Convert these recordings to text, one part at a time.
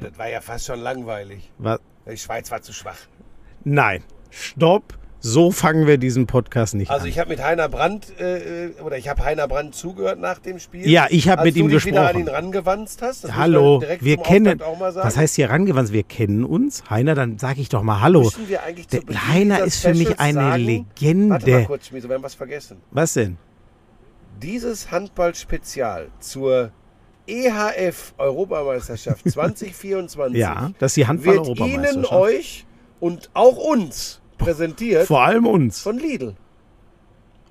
Das war ja fast schon langweilig. Was? Die Schweiz war zu schwach. Nein, stopp. So fangen wir diesen Podcast nicht Also an. ich habe mit Heiner Brandt, äh, oder ich habe Heiner Brandt zugehört nach dem Spiel. Ja, ich habe Als mit ihm du dich wieder an gesprochen. ihn rangewanzt hast. Das Hallo, wir kennen. Was heißt hier rangewandt? Wir kennen uns. Heiner, dann sage ich doch mal Hallo. Wir eigentlich zu Heiner ist für mich eine sagen, Legende. Warte mal kurz, Schmieso, wir haben was vergessen. Was denn? Dieses Handball-Spezial zur EHF-Europameisterschaft 2024 Ja, das ist die wird Ihnen, euch und auch uns präsentiert Vor allem uns. von Lidl.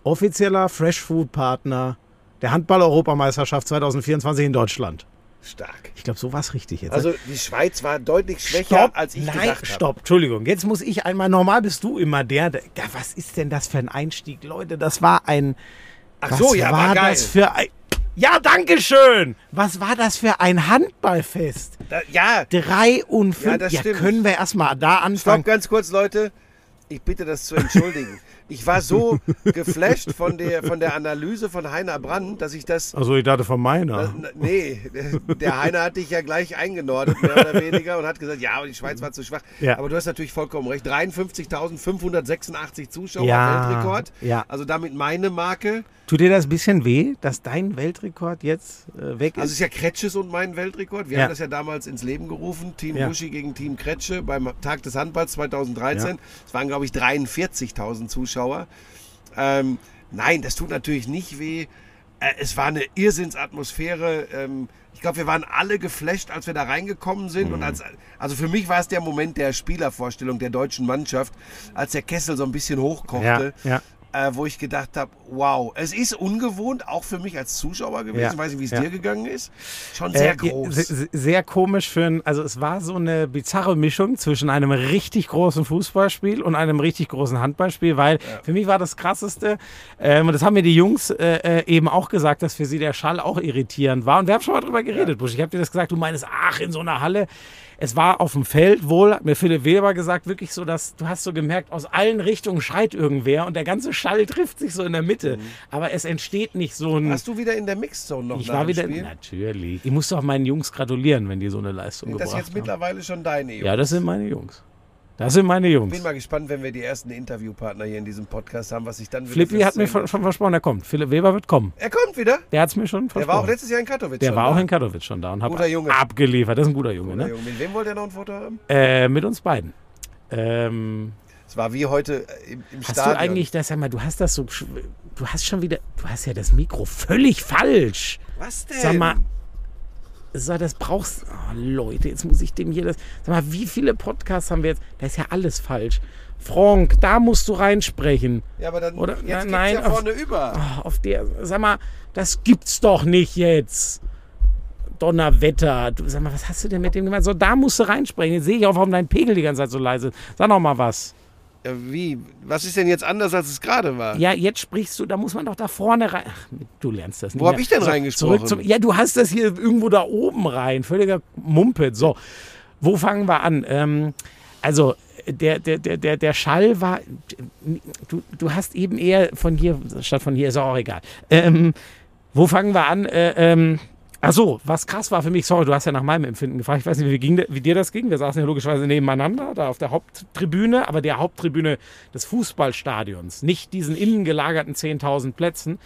Offizieller Fresh Food Partner der Handball-Europameisterschaft 2024 in Deutschland. Stark. Ich glaube, so war es richtig jetzt. Also die Schweiz war deutlich schwächer, Stopp, als ich nein, gedacht habe. stopp, Entschuldigung. Jetzt muss ich einmal, normal bist du immer der, der ja, was ist denn das für ein Einstieg? Leute, das war ein, Ach was so, ja, war, geil. das für ein, ja, danke schön. Was war das für ein Handballfest? Da, ja, Drei und fünf, Ja, das ja, stimmt. können wir erstmal da stopp anfangen. ganz kurz, Leute. Ich bitte das zu entschuldigen. Ich war so geflasht von der, von der Analyse von Heiner Brandt, dass ich das Also ich dachte von meiner. Äh, Nee, der Heiner hat dich ja gleich eingenordet, mehr oder weniger, und hat gesagt, ja, aber die Schweiz war zu schwach. Ja. Aber du hast natürlich vollkommen recht. 53.586 Zuschauer, Ja, Weltrekord. ja. Also damit meine Marke. Tut dir das ein bisschen weh, dass dein Weltrekord jetzt äh, weg Also ist? ist ja Kretsches und mein Weltrekord. Wir Ja. haben das ja damals ins Leben gerufen. Team Ja. Buschi gegen Team Kretsche beim Tag des Handballs 2013. Ja. Es waren, glaube ich, 43.000 Zuschauer. Ähm, nein, das tut natürlich nicht weh. Äh, es war eine Irrsinnsatmosphäre. Ähm, ich glaube, wir waren alle geflasht, als wir da reingekommen sind. Mhm. Und als, also für mich war es der Moment der Spielervorstellung der deutschen Mannschaft, als der Kessel so ein bisschen hochkochte. ja, ja. Äh, wo ich gedacht habe, wow, es ist ungewohnt, auch für mich als Zuschauer gewesen. Ja, Ich weiß nicht, wie es ja. dir gegangen ist. Schon sehr Äh, groß. se- Sehr komisch für ein, also es war so eine bizarre Mischung zwischen einem richtig großen Fußballspiel und einem richtig großen Handballspiel, weil für mich war das krasseste, ähm, und das haben mir die Jungs äh, äh, eben auch gesagt, dass für sie der Schall auch irritierend war. Und wir haben schon mal drüber geredet, Busch. Ich habe dir das gesagt, du meinst, ach, in so einer Halle. Es war auf dem Feld wohl, hat mir Philipp Weber gesagt, wirklich so, dass du hast so gemerkt, aus allen Richtungen schreit irgendwer und der ganze Schall trifft sich so in der Mitte. Aber es entsteht nicht so ein. Warst du wieder in der Mixzone noch Ich war wieder. Spiel? Natürlich. Ich muss doch meinen Jungs gratulieren, wenn die so eine Leistung Sind das gebracht jetzt haben. mittlerweile schon deine Jungs? Ja, das sind meine Jungs. Das sind meine Jungs. Bin mal gespannt, wenn wir die ersten Interviewpartner hier in diesem Podcast haben, was ich dann wieder Flippi hat mir schon, versprochen, er kommt. Philipp Weber wird kommen. Er kommt wieder. Der hat es mir schon Der versprochen. war auch letztes Jahr in Katowice. Der schon war auch da. in Katowice schon da und hat abgeliefert. Das ist ein guter Junge, Guter ne? Junge. Mit wem wollte er noch ein Foto haben? Äh, mit uns beiden. Ähm, Es war wie heute äh, im, im hast Stadion. du eigentlich das, sag mal, du hast das so, du hast schon wieder, du hast ja das Mikro völlig falsch. Was denn? Sag mal, Sag, das brauchst oh, Leute, jetzt muss ich dem hier das. Sag mal, wie viele Podcasts haben wir jetzt? Da ist ja alles falsch. Frank, da musst du reinsprechen. ja, aber dann Oder- jetzt na, nein, ja auf- vorne über. Oh, auf der, sag mal, das gibt's doch nicht jetzt. Donnerwetter. Du, sag mal, was hast du denn mit dem gemacht? So, da musst du reinsprechen. Jetzt sehe ich auch, warum dein Pegel die ganze Zeit so leise ist. Sag noch mal was. Ja, wie? Was ist denn jetzt anders, als es gerade war? Ja, jetzt sprichst du, da muss man doch da vorne rein. Ach, du lernst das nicht. Wo hab mehr. ich denn so, reingesprochen? Zurück zum, ja, du hast das hier irgendwo da oben rein. Völliger Mumpet. So, wo fangen wir an? Ähm, also, der, der, der, der, der Schall war. Du, du hast eben eher von hier statt von hier, ist auch egal. Ähm, wo fangen wir an? Äh, ähm, Ach so, was krass war für mich, sorry, du hast ja nach meinem Empfinden gefragt. Ich weiß nicht, wie, ging, wie dir das ging. Wir saßen ja logischerweise nebeneinander, da auf der Haupttribüne, aber der Haupttribüne des Fußballstadions, nicht diesen innen gelagerten 10.000 Plätzen.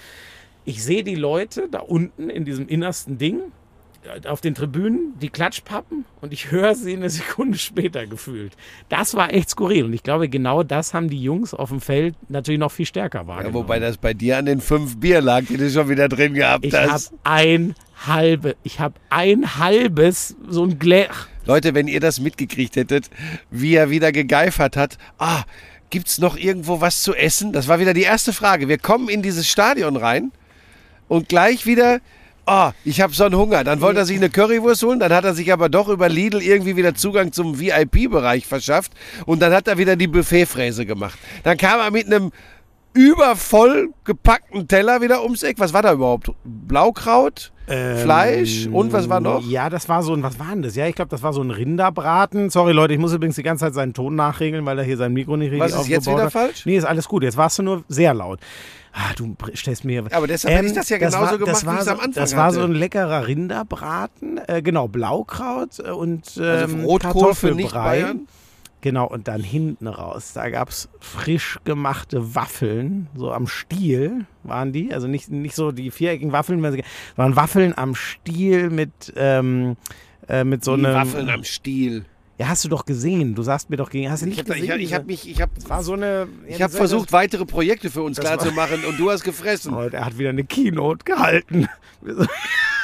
Ich sehe die Leute da unten in diesem innersten Ding, äh, auf den Tribünen, die Klatschpappen und ich höre sie eine Sekunde später gefühlt. Das war echt skurril und ich glaube, genau das haben die Jungs auf dem Feld natürlich noch viel stärker Ja, wahrgenommen. wobei das bei dir an den fünf Bier lag, die du schon wieder drin gehabt ich habe hast. ein halbe, ich habe ein halbes, so ein Gläser. Leute, wenn ihr das mitgekriegt hättet, wie er wieder gegeifert hat, ah, gibt's noch irgendwo was zu essen? Das war wieder die erste Frage. Wir kommen in dieses Stadion rein und gleich wieder, ah, ich habe so einen Hunger. Dann wollte er sich eine Currywurst holen, dann hat er sich aber doch über Lidl irgendwie wieder Zugang zum VIP-Bereich verschafft und dann hat er wieder die Buffetfräse gemacht. Dann kam er mit einem übervoll gepackten Teller wieder ums Eck. Was war da überhaupt? Blaukraut? Fleisch und was war noch? Ja, das war so ein, was war denn das? Ja, ich glaube, das war so ein Rinderbraten. Sorry, Leute, ich muss übrigens die ganze Zeit seinen Ton nachregeln, weil er hier sein Mikro nicht richtig Was ist jetzt aufgebaut wieder hat. falsch? Nee, ist alles gut. Jetzt warst du nur sehr laut. Ah, du stellst mir. Aber deshalb hätte ich das ja genauso war, gemacht, das wie war ich's so, am Anfang Das war so hatte. ein leckerer Rinderbraten, äh, genau, Blaukraut äh, und ähm, Also Rotkohl für Nicht-Bayern? Genau, und dann hinten raus, da gab es frisch gemachte Waffeln, so am Stiel waren die. Also nicht, nicht so die viereckigen Waffeln, sondern Waffeln am Stiel mit, ähm, äh, mit so einem. Waffeln am Stiel. Ja, hast du doch gesehen. Du sagst mir doch gegen. Hast du Ich nicht habe gesehen? ich, ich hab mich, ich habe war so eine. ich hab versucht, weitere Projekte für uns klar zu machen und du hast gefressen. Oh, er hat wieder eine Keynote gehalten.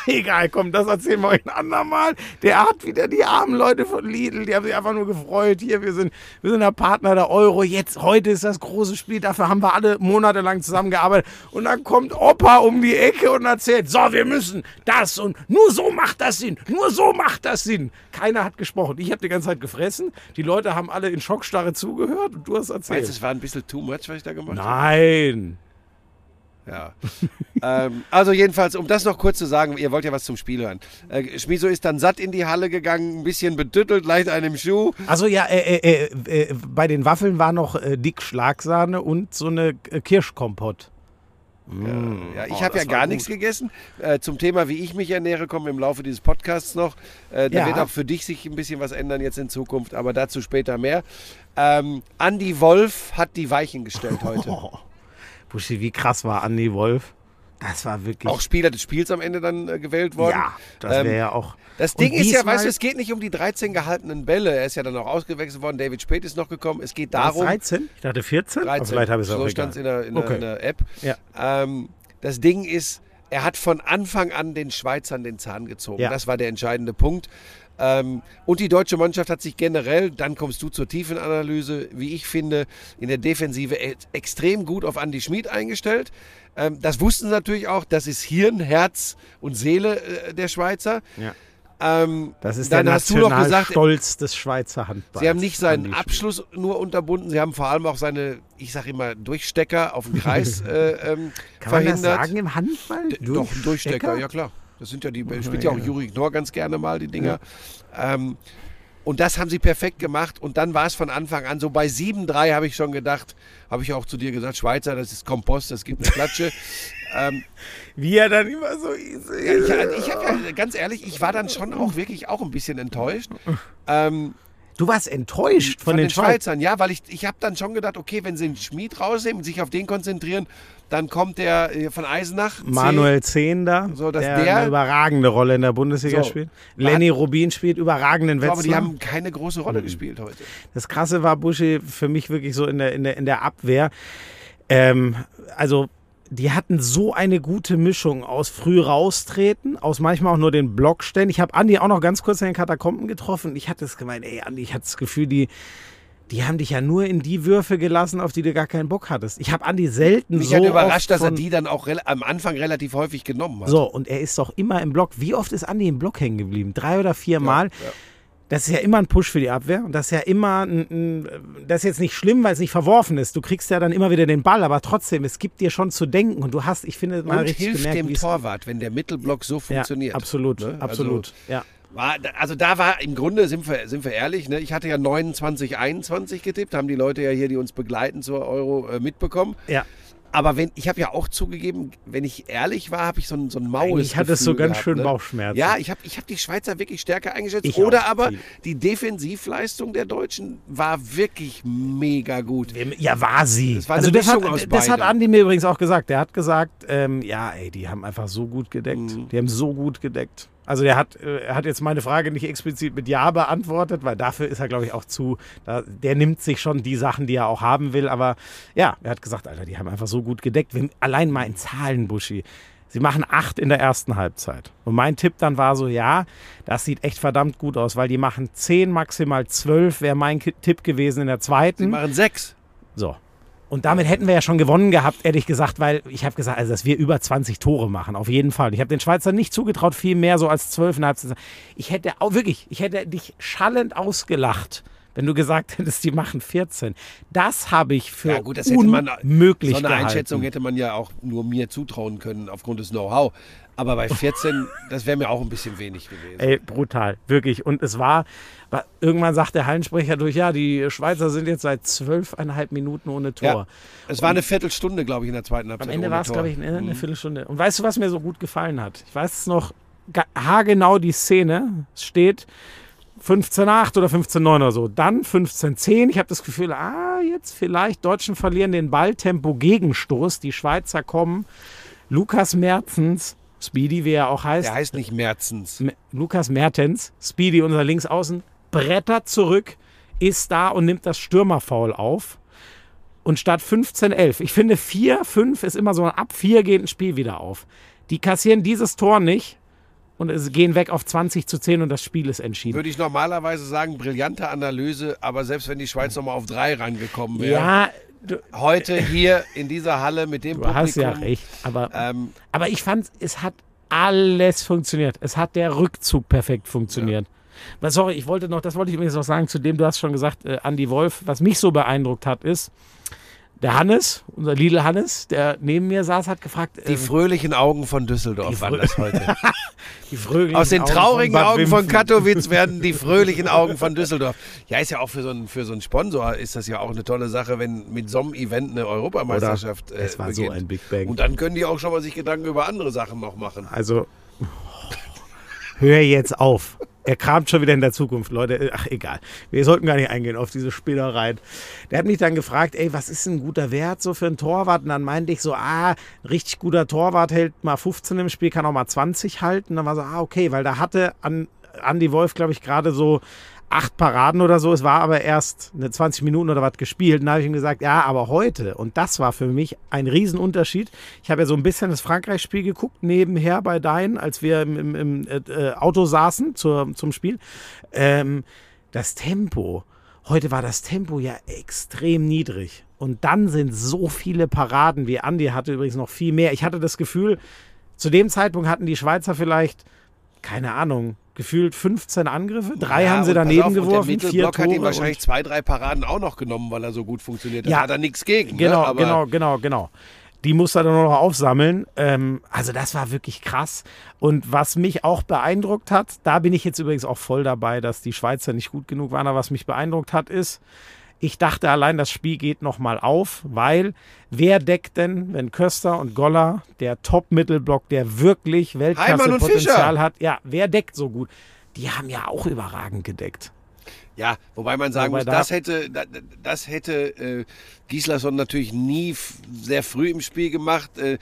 Egal, komm, das erzählen wir euch ein andermal. Der hat wieder die armen Leute von Lidl, die haben sich einfach nur gefreut. Hier, wir sind, wir sind der Partner der Euro. Jetzt, heute ist das große Spiel. Dafür haben wir alle monatelang zusammengearbeitet. Und dann kommt Opa um die Ecke und erzählt, so, wir müssen das und nur so macht das Sinn. Nur so macht das Sinn. Keiner hat gesprochen. Ich habe die ganze Zeit gefressen. Die Leute haben alle in Schockstarre zugehört und du hast erzählt. du, es war ein bisschen too much, was ich da gemacht habe? Nein. Ja. ähm, also jedenfalls, um das noch kurz zu sagen, ihr wollt ja was zum Spiel hören. Äh, Schmiso ist dann satt in die Halle gegangen, ein bisschen betüttelt, leicht einem Schuh. Also ja, äh, äh, äh, äh, bei den Waffeln war noch äh, dick Schlagsahne und so eine äh, Kirschkompott. Ja, ich Oh, habe ja gar gut. nichts gegessen. Äh, zum Thema, wie ich mich ernähre, kommen wir im Laufe dieses Podcasts noch. Äh, da Ja. wird auch für dich sich ein bisschen was ändern jetzt in Zukunft, aber dazu später mehr. Ähm, Andy Wolf hat die Weichen gestellt heute. Oh. Buschi, wie krass war Andi Wolf? Das war wirklich. Auch Spieler des Spiels am Ende dann äh, gewählt worden. ja, das Ähm, wäre ja auch. Das Ding ist ja, weißt du, es geht nicht um die 13 gehaltenen Bälle. Er ist ja dann auch ausgewechselt worden. David Spät ist noch gekommen. Es geht War darum. 13? Ich dachte 14. Aber 13. vielleicht habe ich es auch so stand es in, der- in, der- Okay. in der App. Ja. Ähm, das Ding ist, er hat von Anfang an den Schweizern den Zahn gezogen. Ja. Das war der entscheidende Punkt. Ähm, und die deutsche Mannschaft hat sich generell, dann kommst du zur Tiefenanalyse, wie ich finde, in der Defensive e- extrem gut auf Andy Schmid eingestellt. Ähm, das wussten sie natürlich auch. Das ist Hirn, Herz und Seele äh, der Schweizer. Ja. Ähm, Das ist dann der hast du noch gesagt, Nationalstolz des Schweizer Handballs. Sie haben nicht seinen. Abschluss nur unterbunden, sie haben vor allem auch seine, ich sage immer, Durchstecker auf den Kreis äh, ähm, Kann man das verhindert. sagen im Handball? D- Doch, Durchstecker, ja klar. Das sind ja die, spielt ja auch Juri Knorr ganz gerne mal, die Dinger. Ähm, und das haben sie perfekt gemacht. Und dann war es von Anfang an so bei 7-3 habe ich schon gedacht, habe ich auch zu dir gesagt, Schweizer, das ist Kompost, das gibt eine Klatsche. ähm, Wie er dann immer so ist. ja, ich ich habe ja, ganz ehrlich, ich war dann schon auch wirklich auch ein bisschen enttäuscht. Ähm, Du warst enttäuscht von, von, den, den Schweizern. Schweizern, ja, weil ich, ich habe dann schon gedacht, okay, wenn sie den Schmied rausnehmen und sich auf den konzentrieren, dann kommt der äh, von Eisenach. Manuel Zehn da, So, dass der, der- eine überragende Rolle in der Bundesliga So. spielt. Lenny Rubin spielt überragenden Wetzlar. die haben keine große Rolle gespielt heute. Das Krasse war Buschi für mich wirklich so in der, in der, in der Abwehr. Ähm, also, die hatten so eine gute Mischung aus früh raustreten, aus manchmal auch nur den Block stellen. Ich habe Andi auch noch ganz kurz in den Katakomben getroffen. Ich hatte es gemeint, ey, Andi, ich hatte das Gefühl, die, die haben dich ja nur in die Würfe gelassen, auf die du gar keinen Bock hattest. Ich habe Andi selten Mich so. hat überrascht, dass er die dann auch am Anfang relativ häufig genommen hat. So, und er ist doch immer im Block. Wie oft ist Andi im Block hängen geblieben? Drei oder vier Mal. ja. Das ist ja immer ein Push für die Abwehr. Und das ist ja immer, ein, ein, das ist jetzt nicht schlimm, weil es nicht verworfen ist. Du kriegst ja dann immer wieder den Ball, aber trotzdem, es gibt dir schon zu denken. Und du hast, ich finde, mal Und richtig hilft gemerkt, dem Torwart, wenn der Mittelblock so funktioniert. Ja, absolut, Ne? absolut. ja. War, also da war im Grunde, sind wir, sind wir ehrlich, ne? ich hatte ja 29, 21 getippt, haben die Leute ja hier, die uns begleiten zur Euro, äh, mitbekommen. ja. Aber wenn, ich habe ja auch zugegeben, wenn ich ehrlich war, habe ich so ein, so ein maues Ich hatte so ganz gehabt, schön ne? Bauchschmerzen. Ja, ich habe ich hab die Schweizer wirklich stärker eingeschätzt. Ich Oder auch, aber die Defensivleistung der Deutschen war wirklich mega gut. Ja, war sie. Das war also das, hat, Mischung aus das hat. Andi mir übrigens auch gesagt. Der hat gesagt, ähm, ja, ey, die haben einfach so gut gedeckt. Mhm. Die haben so gut gedeckt. Also der hat, äh, er hat jetzt meine Frage nicht explizit mit Ja beantwortet, weil dafür ist er, glaube ich, auch zu, da, der nimmt sich schon die Sachen, die er auch haben will. Aber ja, er hat gesagt, Alter, die haben einfach so gut gedeckt. Wenn, allein mal in Zahlen, Buschi. Sie machen acht in der ersten Halbzeit. Und mein Tipp dann war so, ja, das sieht echt verdammt gut aus, weil die machen zehn, maximal zwölf, wäre mein Tipp gewesen in der zweiten. Sie machen sechs. So. Und damit hätten wir ja schon gewonnen gehabt, ehrlich gesagt, weil ich habe gesagt, also dass wir über 20 Tore machen, auf jeden Fall. Ich habe den Schweizern nicht zugetraut, viel mehr so als 12,5. Ich hätte auch wirklich, ich hätte dich schallend ausgelacht, wenn du gesagt hättest, die machen 14. Das habe ich für Ja gut, das man, unmöglich so eine gehalten. Einschätzung hätte man ja auch nur mir zutrauen können aufgrund des Know-how. Aber bei 14, das wäre mir auch ein bisschen wenig gewesen. Ey, brutal, wirklich. Und es war, war irgendwann sagt der Hallensprecher durch, ja, die Schweizer sind jetzt seit zwölfeinhalb Minuten ohne Tor. Ja, es war eine Viertelstunde, glaube ich, in der zweiten Halbzeit. Am Ende war es, glaube ich, eine, eine Mhm. Viertelstunde. Und weißt du, was mir so gut gefallen hat? Ich weiß es noch haargenau die Szene. Es steht 15,8 oder 15,9 oder so. Dann 15,10. Ich habe das Gefühl, ah, jetzt vielleicht Deutschen verlieren den Balltempo Gegenstoß. Die Schweizer kommen. Lukas Merzens, Speedy, wie er auch heißt, Der heißt nicht Merzens. M- Lukas Mertens, Speedy, unser Linksaußen, brettert zurück, ist da und nimmt das Stürmerfoul auf. Und statt 15-11, ich finde 4-5 ist immer so ein ab 4 geht ein Spiel wieder auf. Die kassieren dieses Tor nicht und es gehen weg auf 20 zu 10 und das Spiel ist entschieden. Würde ich normalerweise sagen, brillante Analyse, aber selbst wenn die Schweiz nochmal auf drei rangekommen wäre, Ja, du, heute hier in dieser Halle mit dem du hast ja Publikum, recht. Aber, Ähm, aber ich fand, es hat alles funktioniert. Es hat der Rückzug perfekt funktioniert. Aber Sorry, ich wollte noch, das wollte ich übrigens noch sagen, zu dem du hast schon gesagt, äh, Andy Wolf, was mich so beeindruckt hat, ist, der Hannes, unser Lidl Hannes, der neben mir saß, hat gefragt, die äh, fröhlichen Augen von Düsseldorf die waren das heute. die fröhlichen Aus den Augen traurigen Bad Augen von. Katowice werden die fröhlichen Augen von Düsseldorf. Ja, ist ja auch für so einen, für so einen Sponsor ist das ja auch eine tolle Sache, wenn mit so einem Event eine Europameisterschaft äh, Es war so beginnt. ein Big Bang. Und dann können die auch schon mal sich Gedanken über andere Sachen noch machen. Also, hör jetzt auf. Er kramt schon wieder in der Zukunft, Leute. Ach, egal. Wir sollten gar nicht eingehen auf diese Spinnereien. Der hat mich dann gefragt, ey, was ist ein guter Wert so für einen Torwart? Und dann meinte ich so, ah, richtig guter Torwart hält mal 15 im Spiel, kann auch mal 20 halten. Und dann war so, ah, okay, weil da hatte an, Andy Wolf, glaube ich, gerade so acht Paraden oder so. Es war aber erst eine 20 Minuten oder was gespielt. Und da habe ich ihm gesagt, ja, aber heute. Und das war für mich ein Riesenunterschied. Ich habe ja so ein bisschen das Frankreich-Spiel geguckt, nebenher bei Dein, als wir im, im, im äh, äh, Auto saßen zur, zum Spiel. Ähm, das Tempo. Heute war das Tempo ja extrem niedrig. Und dann sind so viele Paraden, wie Andi hatte übrigens noch viel mehr. Ich hatte das Gefühl, zu dem Zeitpunkt hatten die Schweizer vielleicht, keine Ahnung, gefühlt 15 Angriffe. Drei Ja, haben sie und daneben auf, und geworfen, Der vier Mittelblock hat ihm wahrscheinlich und- zwei, drei Paraden auch noch genommen, weil er so gut funktioniert. Da Ja. hat er nichts gegen. Genau, ne? Genau, genau, genau. Die muss er dann noch aufsammeln. Ähm, also das war wirklich krass. Und was mich auch beeindruckt hat, da bin ich jetzt übrigens auch voll dabei, dass die Schweizer nicht gut genug waren. Aber was mich beeindruckt hat, ist, ich dachte allein, das Spiel geht nochmal auf, weil wer deckt denn, wenn Köster und Goller, der Top-Mittelblock, der wirklich Weltklasse-Potenzial hat, ja, wer deckt so gut? Die haben ja auch überragend gedeckt. Ja, wobei man sagen Wobei muss, da- das hätte, da- das hätte äh, Gislason natürlich nie sehr früh im Spiel gemacht. Äh,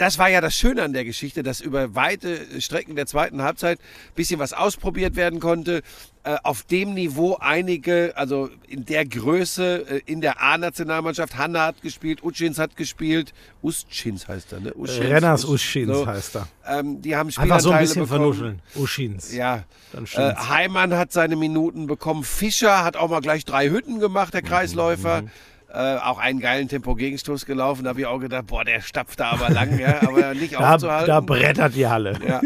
das war ja das Schöne an der Geschichte, dass über weite Strecken der zweiten Halbzeit ein bisschen was ausprobiert werden konnte. Äh, auf dem Niveau einige, also in der Größe, äh, in der A-Nationalmannschaft, Hanna hat gespielt, Utschins hat gespielt, Ustschins heißt er, ne? Uschins, Renners Uschins so. heißt er. Ähm, die haben Einfach so ein bisschen bekommen. vernuscheln. Uschins. Ja, Dann äh, stimmt's. Heimann hat seine Minuten bekommen. Fischer hat auch mal gleich drei Hütten gemacht, der Kreisläufer. Äh, auch einen geilen Tempo-Gegenstoß gelaufen. Da habe ich auch gedacht, boah, der stapft da aber lang, ja, aber nicht Da, aufzuhalten. da brettert die Halle. ja.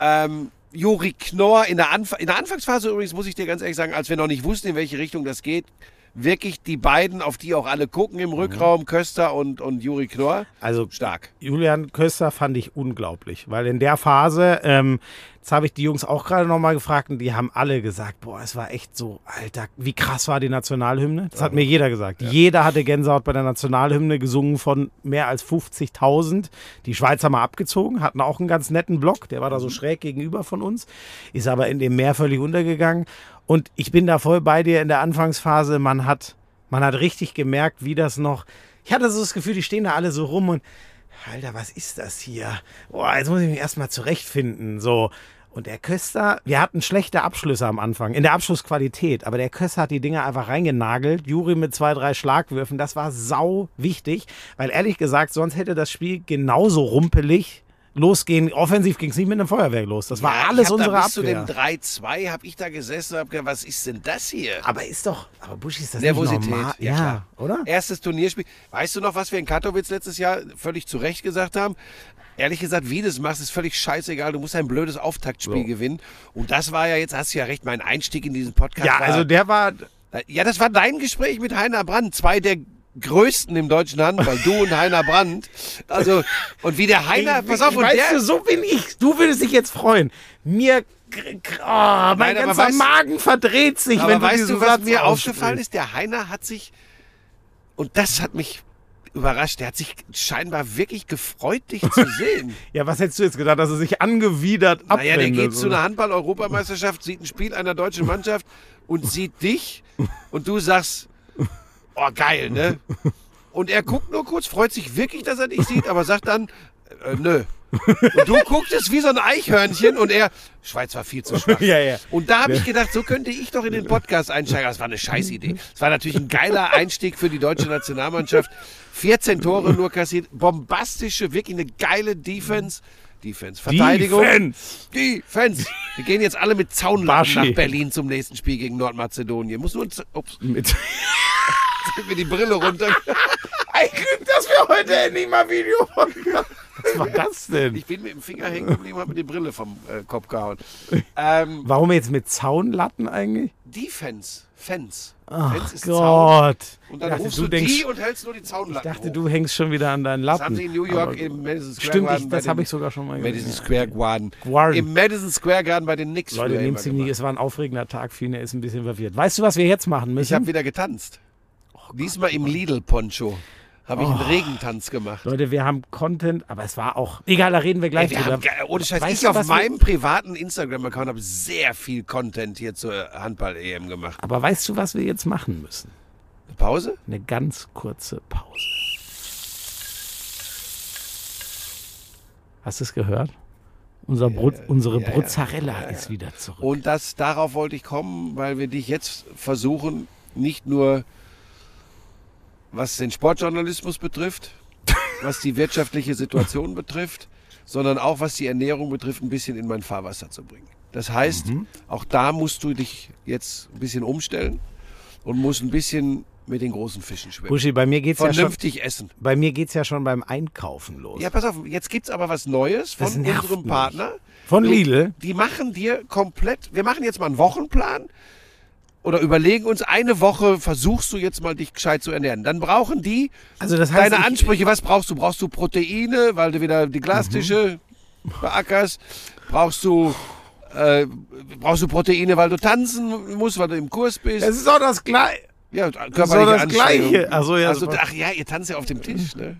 ähm, Juri Knorr in der, Anf in der Anfangsphase übrigens, muss ich dir ganz ehrlich sagen, als wir noch nicht wussten, in welche Richtung das geht, wirklich die beiden, auf die auch alle gucken im Rückraum, Köster und, und Juri Knorr, Also stark. Julian Köster fand ich unglaublich, weil in der Phase, ähm, jetzt habe ich die Jungs auch gerade nochmal gefragt und die haben alle gesagt, boah, es war echt so, Alter, wie krass war die Nationalhymne? Das hat mir jeder gesagt. Jeder hatte Gänsehaut bei der Nationalhymne gesungen von mehr als 50.000. Die Schweizer mal abgezogen, hatten auch einen ganz netten Block, der war da so schräg gegenüber von uns, ist aber in dem Meer völlig untergegangen. Und ich bin da voll bei dir in der Anfangsphase, man hat, man hat richtig gemerkt, wie das noch, ich hatte so das Gefühl, die stehen da alle so rum und Alter, was ist das hier? Boah, jetzt muss ich mich erstmal zurechtfinden. So. Und der Köster, wir hatten schlechte Abschlüsse am Anfang, in der Abschlussqualität, aber der Köster hat die Dinger einfach reingenagelt. Juri mit zwei, drei Schlagwürfen, das war sau wichtig, weil ehrlich gesagt, sonst hätte das Spiel genauso rumpelig losgehen. Offensiv ging es nicht mit einem Feuerwerk los. Das war Ja, alles ich hab unsere da bis Abwehr. zu dem 3-2 habe ich da gesessen und habe gedacht, was ist denn das hier? aber ist doch, aber Buschi, ist das Nervosität, nicht normal? ja, Ja, oder? Erstes Turnierspiel. Weißt du noch, was wir in Katowice letztes Jahr völlig zu Recht gesagt haben? Ehrlich gesagt, wie du es machst, ist völlig scheißegal. Du musst ein blödes Auftaktspiel So. gewinnen. Und das war ja, jetzt hast du ja recht, mein Einstieg in diesen Podcast. Ja, also der war, ja, das war dein Gespräch mit Heiner Brand. Zwei der Größten im deutschen Handball, du und Heiner Brandt. Also, und wie der Heiner, Ich- pass auf, und weißt der, du, so bin ich. Du würdest dich jetzt freuen. Mir, oh, mein Nein, ganzer weißt- Magen verdreht sich, aber wenn du weißt du, was Satz mir aufgefallen ist? Der Heiner hat sich, und das hat mich überrascht, der hat sich scheinbar wirklich gefreut, dich zu sehen. Ja, was hättest du jetzt gedacht, dass er sich angewidert abwendet? Naja, der geht zu einer Handball-Europameisterschaft, sieht ein Spiel einer deutschen Mannschaft und sieht dich und du sagst, oh geil, ne? Und er guckt nur kurz, freut sich wirklich, dass er dich sieht, aber sagt dann, äh, nö. Und du guckst es wie so ein Eichhörnchen und er, Schweiz war viel zu schwach. Ja, ja. Und da habe ich gedacht, so könnte ich doch in den Podcast einsteigen. Das war eine Scheißidee. Es war natürlich ein geiler Einstieg für die deutsche Nationalmannschaft. 14 Tore nur kassiert, bombastische, wirklich eine geile Defense. Defense, Verteidigung. Defense. Defense. Wir gehen jetzt alle mit Zaunlachen Baschi. nach Berlin zum nächsten Spiel gegen Nordmazedonien. Muss nur, uns- ups, Mit sind mir die Brille runter. Ein Glück, dass wir heute endlich mal Video machen. Was war das denn? Ich bin mit dem Finger hängen geblieben, hab mir die Brille vom äh, Kopf gehauen. Ähm, Warum jetzt mit Zaunlatten eigentlich? Defense. Fence. Ach Fence ist Zaun. Gott. Und Ich dann dachte, rufst du du denkst, die und hältst nur die Zaunlatten ich dachte, hoch. du hängst schon wieder an deinen Das Lappen. haben sie in New York Aber- im Madison Square Stimmt, Garden ich, bei das habe ich sogar schon mal Madison gesehen. Square Garden. Garden. Im Madison Square Garden bei den Knicks. Leute, nehmt sie nicht, es war ein aufregender Tag, Fine ist ein bisschen verwirrt. Weißt du, was wir jetzt machen müssen? Ich habe wieder getanzt. Oh Diesmal im Lidl-Poncho. Habe ich einen Regentanz gemacht. Leute, wir haben Content, aber es war auch. Egal, da reden wir gleich Wir drüber. haben, ohne Scheiß, Weißt ich du, auf meinem privaten Instagram-Account habe sehr viel Content hier zur Handball-EM gemacht. Aber weißt du, was wir jetzt machen müssen? Eine Pause? Eine ganz kurze Pause. Hast du es gehört? Unser Brut, unsere ja, ja. Bruzzarella ist wieder zurück. Und das, darauf wollte ich kommen, weil wir dich jetzt versuchen, nicht nur was den Sportjournalismus betrifft, was die wirtschaftliche Situation betrifft, sondern auch was die Ernährung betrifft, ein bisschen in mein Fahrwasser zu bringen. Das heißt, auch da musst du dich jetzt ein bisschen umstellen und musst ein bisschen mit den großen Fischen schwimmen. Buschi, bei mir geht's ja schon, Vernünftig essen. bei mir geht's ja schon beim Einkaufen los. Ja, pass auf, jetzt gibt's aber was Neues von unserem mich. Partner. Von Lidl? Die machen dir komplett, wir machen jetzt mal einen Wochenplan oder überlegen uns, eine Woche versuchst du jetzt mal dich gescheit zu ernähren. Dann brauchen die Also das heißt, deine Ansprüche. Was brauchst du? Brauchst du Proteine, weil du wieder die Glastische beackerst? Brauchst du, äh, brauchst du Proteine, weil du tanzen musst, weil du im Kurs bist? Es ist doch das gleiche. ja, körperliche das Anstrengung. Gleiche. Ach so, ja, also, das- ach ja, ihr tanzt ja auf dem Tisch, ne?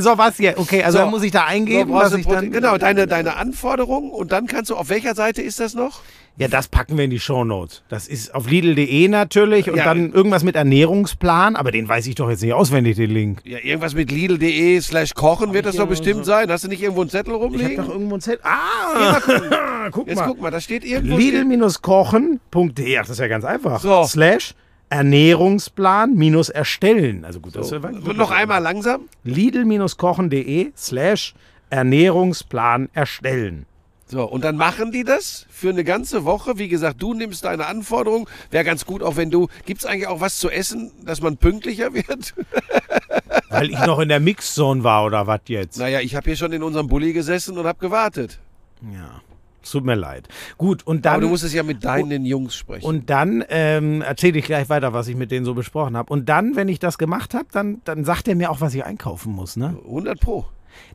So was hier. Okay, also So. muss ich da eingeben, So, was ich dann. genau, deine, deine Anforderungen und dann kannst du, auf welcher Seite ist das noch? Ja, das packen wir in die Shownotes. Das ist auf Lidl.de natürlich und Ja. dann irgendwas mit Ernährungsplan, aber den weiß ich doch jetzt nicht auswendig, den Link. Ja, irgendwas mit Lidl.de slash kochen wird das ich doch bestimmt so- sein. Hast du nicht irgendwo einen Zettel Ich habe rumliegen? doch irgendwo ein Zettel. Ah! guck Jetzt mal. guck mal, da steht irgendwo. Lidl-kochen.de. Ach, das ist ja ganz einfach. So. Slash Ernährungsplan minus erstellen. Also gut, das ist ja noch einmal langsam. Lidl-kochen.de slash Ernährungsplan erstellen. So, und dann machen die das für eine ganze Woche. Wie gesagt, du nimmst deine Anforderungen. Wäre ganz gut, auch wenn du. Gibt es eigentlich auch was zu essen, dass man pünktlicher wird? Weil ich noch in der Mixzone war oder was jetzt? naja, ich habe hier schon in unserem Bulli gesessen und habe gewartet. Ja. Es tut mir leid. Gut, und Aber dann. du musst es ja mit deinen Jungs sprechen. Und dann ähm, erzähle ich gleich weiter, was ich mit denen so besprochen habe. Und dann, wenn ich das gemacht habe, dann, dann sagt er mir auch, was ich einkaufen muss. Ne? 100 Pro.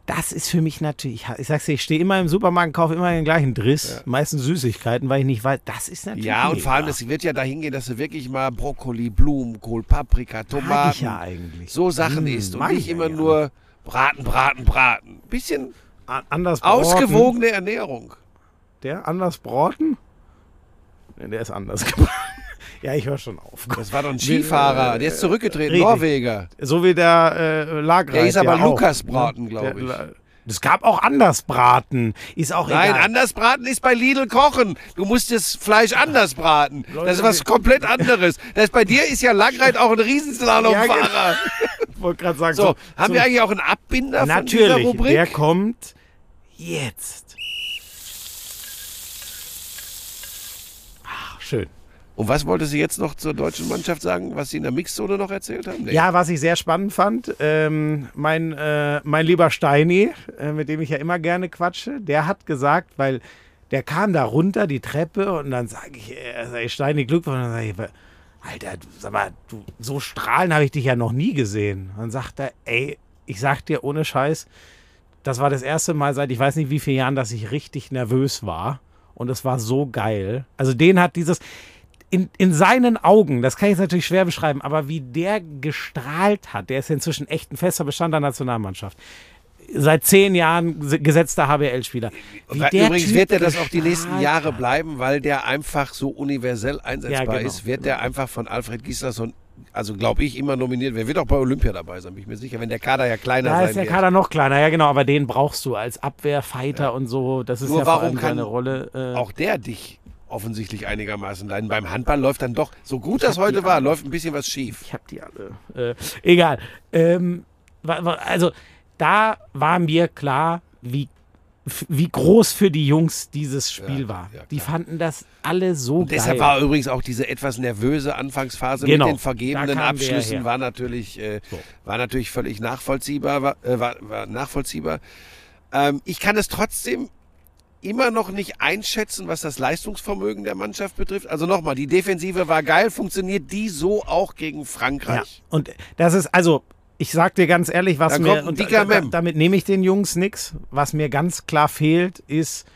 Das ist für mich natürlich, ich sag's dir, ich stehe immer im Supermarkt, kaufe immer den gleichen Driss, meistens Süßigkeiten, weil ich nicht weiß, das ist natürlich. Ja, und mega. vor allem, es wird ja dahin gehen, dass du wirklich mal Brokkoli, Blumenkohl, Paprika, Mag Tomaten, ich ja eigentlich. so Sachen Mm, isst und nicht ich ja immer gerne. nur braten, braten, braten. Bisschen A- Anders braten. ausgewogene Ernährung. Der anders braten? Der ist anders gebraten. Ja, ich höre schon auf. Das war doch ein Skifahrer, der ist zurückgetreten, Richtig. Norweger. So wie der äh, Lagreit. Der ist aber ja Lukas ne? Braten, glaub Der- ich. Es gab auch anders braten. Ist auch Nein, egal. anders braten ist bei Lidl kochen. Du musst das Fleisch anders braten. Das ist was komplett anderes. Das bei dir ist ja Langreit auch ein Riesenslalomfahrer. Ich wollte gerade sagen, So, haben wir eigentlich auch einen Abbinder von dieser Natürlich, Rubrik? der kommt jetzt. Ach, schön. Und was wollte sie jetzt noch zur deutschen Mannschaft sagen, was sie in der Mixzone noch erzählt haben? Nee. Ja, was ich sehr spannend fand, ähm, mein, äh, mein lieber Steini, äh, mit dem ich ja immer gerne quatsche, der hat gesagt, weil der kam da runter, die Treppe, und dann sage ich, äh, sag ich, Steini, Glückwunsch, und dann sage ich, "Wa- Alter, sag mal, du, so strahlen habe ich dich ja noch nie gesehen. Dann sagt er, ey, ich sag dir ohne Scheiß, das war das erste Mal seit ich weiß nicht wie vielen Jahren, dass ich richtig nervös war. Und es war so geil. Also den hat dieses, in, in seinen Augen, das kann ich jetzt natürlich schwer beschreiben, aber wie der gestrahlt hat, der ist inzwischen echt ein fester Bestand der Nationalmannschaft. Seit zehn Jahren gesetzter HBL-Spieler. Übrigens typ wird er das auch die nächsten Jahre bleiben, weil der einfach so universell einsetzbar ja, genau. ist. Wird der einfach von Alfred Gislason also glaube ich, immer nominiert werden. Wird auch bei Olympia dabei sein, bin ich mir sicher, wenn der Kader ja kleiner da sein ist der wird. Kader noch kleiner, ja genau, aber den brauchst du als Abwehrfighter ja. und so. Das ist Nur ja warum vor allem seine Rolle. Äh, auch der dich offensichtlich einigermaßen leiden. Beim Handball läuft dann doch, so gut das heute war, alle. läuft ein bisschen was schief. Ich habe die alle. Äh, egal. Ähm, also da war mir klar, wie wie groß für die Jungs dieses Spiel ja, war. Ja, die fanden das alle so und deshalb geil. war übrigens auch diese etwas nervöse Anfangsphase genau, mit den vergebenen Abschlüssen war natürlich, äh, so. war natürlich völlig nachvollziehbar. War, äh, war, war nachvollziehbar. Ähm, ich kann es trotzdem immer noch nicht einschätzen, was das Leistungsvermögen der Mannschaft betrifft. Also nochmal, die Defensive war geil, funktioniert die so auch gegen Frankreich? Ja, und das ist, also ich sag dir ganz ehrlich, was Dann mir, und da, damit nehme ich den Jungs nichts, was mir ganz klar fehlt, ist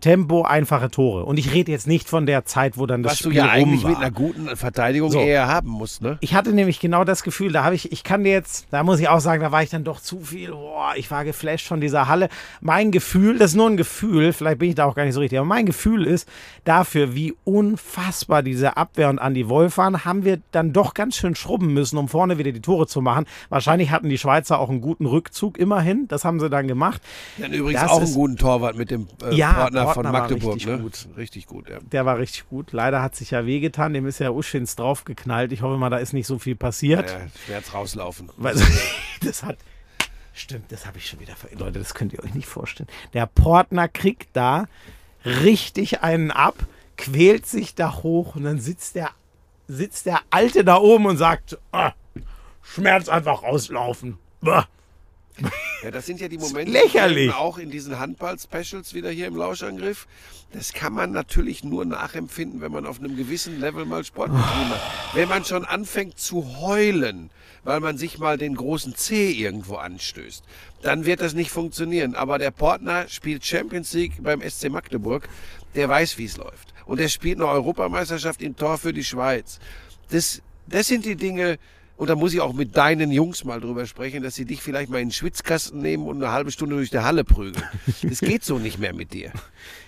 Tempo, einfache Tore. Und ich rede jetzt nicht von der Zeit, wo dann das Was Spiel du ja eigentlich war. mit einer guten Verteidigung so. eher haben musst, ne? Ich hatte nämlich genau das Gefühl, da habe ich, ich kann dir jetzt, da muss ich auch sagen, da war ich dann doch zu viel, boah, ich war geflasht von dieser Halle. Mein Gefühl, das ist nur ein Gefühl, vielleicht bin ich da auch gar nicht so richtig, aber mein Gefühl ist, dafür, wie unfassbar diese Abwehr und Andi Wolf waren, haben wir dann doch ganz schön schrubben müssen, um vorne wieder die Tore zu machen. Wahrscheinlich hatten die Schweizer auch einen guten Rückzug immerhin, das haben sie dann gemacht. Ja, übrigens das auch einen guten Torwart mit dem äh, ja, Partner von Magdeburg. Richtig ne? gut. Richtig gut, ja. Der war richtig gut. Leider hat sich ja wehgetan. Dem ist ja Uschins draufgeknallt. Ich hoffe mal, da ist nicht so viel passiert. Ja, schwer rauslaufen. das hat. Stimmt, das habe ich schon wieder. Leute, das könnt ihr euch nicht vorstellen. Der Portner kriegt da richtig einen ab, quält sich da hoch und dann sitzt der, sitzt der Alte da oben und sagt: ah, Schmerz einfach rauslaufen. Bah. Ja, das sind ja die Momente, lächerlich. auch in diesen Handball-Specials wieder hier im Lauschangriff. Das kann man natürlich nur nachempfinden, wenn man auf einem gewissen Level mal Sport betrieben hat. Wenn man schon anfängt zu heulen, weil man sich mal den großen C irgendwo anstößt, dann wird das nicht funktionieren. Aber der Portner spielt Champions League beim SC Magdeburg. Der weiß, wie es läuft. Und er spielt eine Europameisterschaft im Tor für die Schweiz. Das, das sind die Dinge, und da muss ich auch mit deinen Jungs mal drüber sprechen, dass sie dich vielleicht mal in den Schwitzkasten nehmen und eine halbe Stunde durch die Halle prügeln. Das geht so nicht mehr mit dir.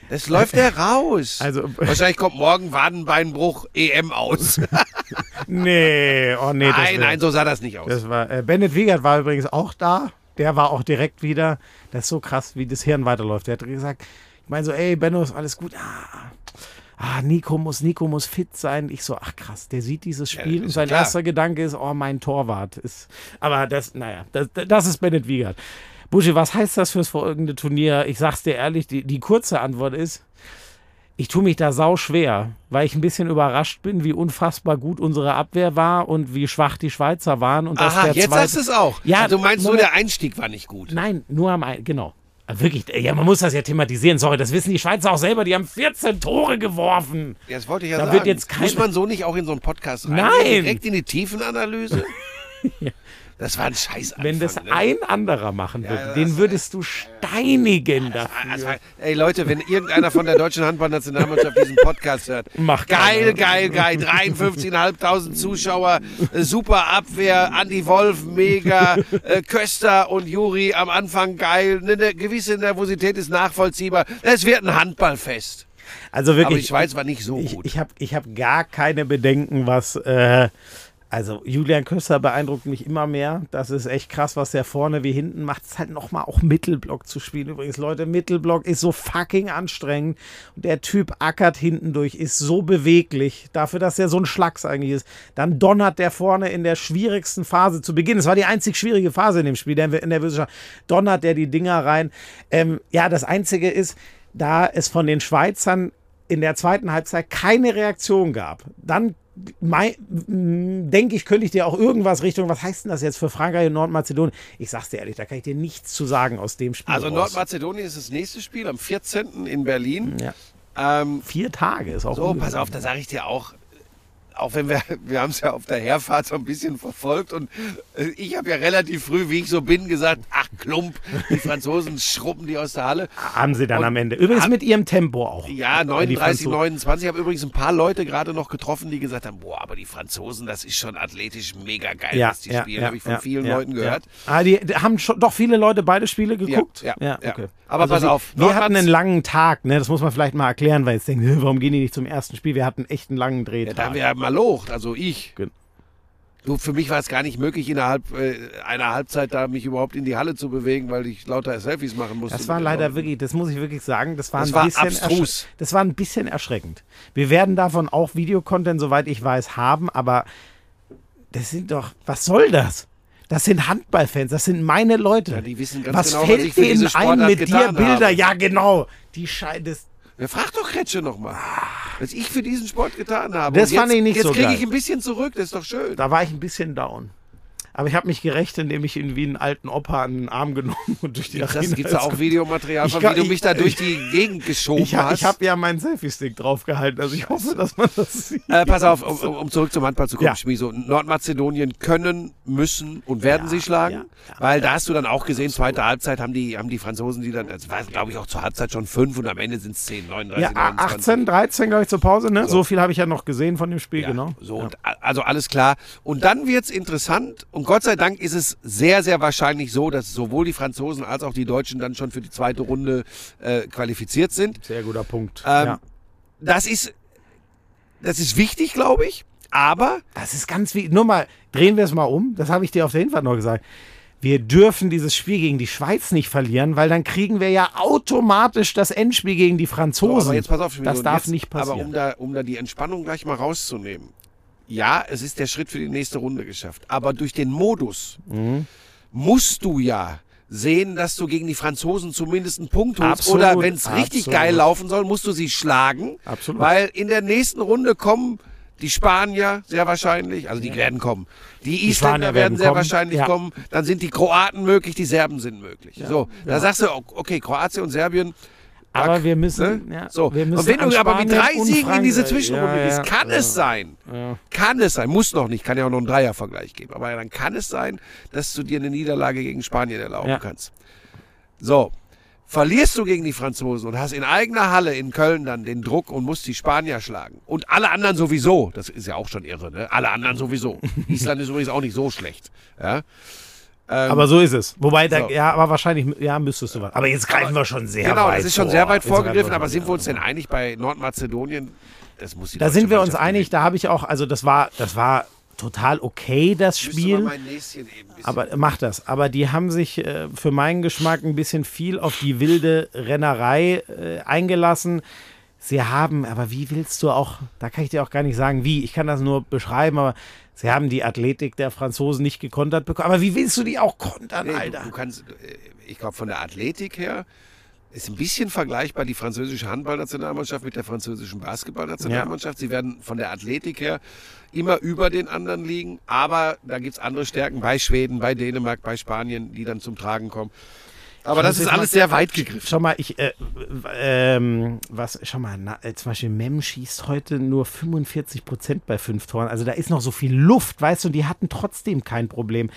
Das läuft ja raus. Also, Wahrscheinlich kommt morgen Wadenbeinbruch EM aus. nee, oh nee. Nein, nein, so sah das nicht aus. Das war, äh, Bennett Wiegert war übrigens auch da. Der war auch direkt wieder. Das ist so krass, wie das Hirn weiterläuft. Der hat gesagt, ich meine so, ey, Benno, ist alles gut. Ah, ah, Nico muss, Nico muss fit sein. Ich so, ach krass, der sieht dieses Spiel ja, und sein klar. erster Gedanke ist, oh, mein Torwart ist. Aber das, naja, das, das ist Bennett Wiegert. Buschi, was heißt das fürs folgende Turnier? Ich sag's dir ehrlich, die, die kurze Antwort ist, ich tue mich da sau schwer, weil ich ein bisschen überrascht bin, wie unfassbar gut unsere Abwehr war und wie schwach die Schweizer waren. Und Aha, jetzt zweite, sagst du es auch. Ja, also du meinst nur, der Einstieg war nicht gut. Nein, nur am Einstieg, genau. Ah, wirklich, ja, man muss das ja thematisieren. Sorry, das wissen die Schweizer auch selber. Die haben 14 Tore geworfen. Ja, das wollte ich ja da sagen. Wird jetzt kein... Muss man so nicht auch in so einen Podcast rein? Nein. Direkt in die Tiefenanalyse? ja. Das war ein Scheiß. Wenn das ne? ein anderer machen würde, ja, den würdest du steinigen ja, dafür. War, ey Leute, wenn irgendeiner von der deutschen Handballnationalmannschaft diesen Podcast hört, Mach geil, geil, geil, 53.500 Zuschauer, äh, super Abwehr, Andi Wolf, mega, äh, Köster und Juri am Anfang geil, eine, eine gewisse Nervosität ist nachvollziehbar. Es wird ein Handballfest. Also wirklich. Aber die Schweiz war nicht so ich, gut. Ich habe ich hab gar keine Bedenken, was äh, also Julian Köster beeindruckt mich immer mehr. Das ist echt krass, was der vorne wie hinten macht. Es ist halt nochmal auch Mittelblock zu spielen. Übrigens, Leute, Mittelblock ist so fucking anstrengend. Und der Typ ackert hinten durch, ist so beweglich. Dafür, dass er so ein Schlacks eigentlich ist. Dann donnert der vorne in der schwierigsten Phase zu Beginn. Es war die einzig schwierige Phase in dem Spiel, in der Wissenschaft. Donnert der die Dinger rein. Ähm, ja, das Einzige ist, da es von den Schweizern in der zweiten Halbzeit keine Reaktion gab. Dann denke ich, könnte ich dir auch irgendwas Richtung, was heißt denn das jetzt für Frankreich und Nordmazedonien? Ich sag's dir ehrlich, da kann ich dir nichts zu sagen aus dem Spiel. Also raus. Nordmazedonien ist das nächste Spiel am 14. in Berlin. Ja. Ähm, Vier Tage ist auch. So, pass auf, da sage ich dir auch, auch wenn wir, wir haben es ja auf der Herfahrt so ein bisschen verfolgt und äh, ich habe ja relativ früh, wie ich so bin, gesagt, ach Klump, die Franzosen schrubben die aus der Halle. Haben sie dann Und am Ende. Übrigens haben- mit ihrem Tempo auch. Ja, Die 39, Franzosen. 29. Ich habe übrigens ein paar Leute gerade noch getroffen, die gesagt haben, boah, aber die Franzosen, das ist schon athletisch mega geil, Ja, was die ja, spielen. ja, habe ich von ja, vielen Leuten gehört. Ah, die, die haben schon doch viele Leute beide Spiele geguckt. ja, ja. okay. Aber pass wir, auf, Wir hatten einen langen Tag, ne? Das muss man vielleicht mal erklären, weil jetzt denken, "Hä, warum gehen die nicht zum ersten Spiel? Wir hatten echt einen langen Ja, da Drehtag. haben wir mal locht, also ich. Gen- Du, für mich war es gar nicht möglich, innerhalb äh, einer Halbzeit da mich überhaupt in die Halle zu bewegen, weil ich lauter Selfies machen musste. Das war leider Leuten. wirklich, das muss ich wirklich sagen, das war Das ein war bisschen abstrus. Das war ein bisschen erschreckend. Wir werden davon auch Videocontent, soweit ich weiß, haben, aber das sind doch, was soll das? Das sind Handballfans, das sind meine Leute. Ja, die wissen ganz was genau, was fällt ich für denen ein mit dir Bilder? habe. Ja, genau. Die Scheiße. Ja, frag doch Kretsche nochmal, was ich für diesen Sport getan habe. Das Und fand jetzt, ich nicht jetzt so kriege geil. ich ein bisschen zurück, das ist doch schön. Da war ich ein bisschen down. Aber ich habe mich gerecht, indem ich ihn wie einen alten Opa an den Arm genommen und durch die Gibt's Arena das gibt's da auch Videomaterial von, wie du ich- mich da durch die Gegend geschoben Ich, ha- hast? ich habe ja meinen Selfie-Stick draufgehalten, also ich hoffe, dass man das sieht. Äh, pass auf, um, um- zurück zum Handball zu kommen, Ja. Schmiso. Nordmazedonien können, müssen und werden sie schlagen, ja, ja. weil da hast du dann auch gesehen, zweite Halbzeit haben die, haben die Franzosen, die dann, es war glaube ich auch zur Halbzeit schon fünf und am Ende sind es 10, 39, Ja, 29. 18, 13, glaube ich, zur Pause, ne? So, viel habe ich ja noch gesehen von dem Spiel, Ja, genau. So, ja. und, also alles klar. Und dann wird's interessant und Gott sei Dank ist es sehr, sehr wahrscheinlich so, dass sowohl die Franzosen als auch die Deutschen dann schon für die zweite Runde äh, qualifiziert sind. Sehr guter Punkt. Ähm, ja. Das ist, das ist wichtig, glaube ich. Aber Das ist ganz wie, nur mal, drehen wir es mal um, das habe ich dir auf der Hinfahrt noch gesagt. Wir dürfen dieses Spiel gegen die Schweiz nicht verlieren, weil dann kriegen wir ja automatisch das Endspiel gegen die Franzosen. aber jetzt pass auf, das darf jetzt, nicht passieren. Aber um da, um da die Entspannung gleich mal rauszunehmen. Ja, es ist der Schritt für die nächste Runde geschafft. Aber durch den Modus Mhm. musst du ja sehen, dass du gegen die Franzosen zumindest einen Punkt holst. Absolut, Oder wenn es richtig geil laufen soll, musst du sie schlagen. Absolut. Weil in der nächsten Runde kommen die Spanier sehr wahrscheinlich, also die werden kommen. Die Isländer Spanier werden, sehr kommen, wahrscheinlich ja. kommen. Dann sind die Kroaten möglich, die Serben sind möglich. so, da sagst du, okay, Kroatien und Serbien. Aber wir müssen, ne? ja, so. wir müssen und wenn du aber mit drei Siegen in diese Zwischenrunde ja, gehst, ja, kann es sein, kann es sein, muss noch nicht, kann ja auch noch einen Dreiervergleich geben, aber dann kann es sein, dass du dir eine Niederlage gegen Spanien erlauben kannst. So, verlierst du gegen die Franzosen und hast in eigener Halle in Köln dann den Druck und musst die Spanier schlagen. Und alle anderen sowieso, das ist ja auch schon irre, ne? Alle anderen sowieso. Island ist übrigens auch nicht so schlecht. Ja? Ähm, Aber so ist es. Wobei, da, So. ja, aber wahrscheinlich, ja, müsstest du was. Aber jetzt greifen wir schon sehr genau, weit das ist schon vor. sehr weit vorgegriffen, aber sind wir uns denn einig bei Nordmazedonien? Das muss die Da sind wir uns einig, da habe ich auch, also das war, das war total okay, das Spiel. Aber mach das. Aber die haben sich äh, für meinen Geschmack ein bisschen viel auf die wilde Rennerei äh, eingelassen. Sie haben, aber wie willst du auch, da kann ich dir auch gar nicht sagen, wie. Ich kann das nur beschreiben, aber sie haben die Athletik der Franzosen nicht gekontert bekommen. Aber wie willst du die auch kontern, Nee, Alter? Du, du kannst, äh, ich glaube, von der Athletik her ist ein bisschen vergleichbar die französische Handballnationalmannschaft mit der französischen Basketballnationalmannschaft. Sie werden von der Athletik her immer über den anderen liegen, aber da gibt es andere Stärken bei Schweden, bei Dänemark, bei Spanien, die dann zum Tragen kommen. Aber das ist alles sehr weit gegriffen. Schau mal, ich, äh, ähm, was, schau mal, na, äh, zum Beispiel Mem schießt heute nur 45 Prozent bei fünf Toren. Also da ist noch so viel Luft, weißt du, und die hatten trotzdem kein Problem.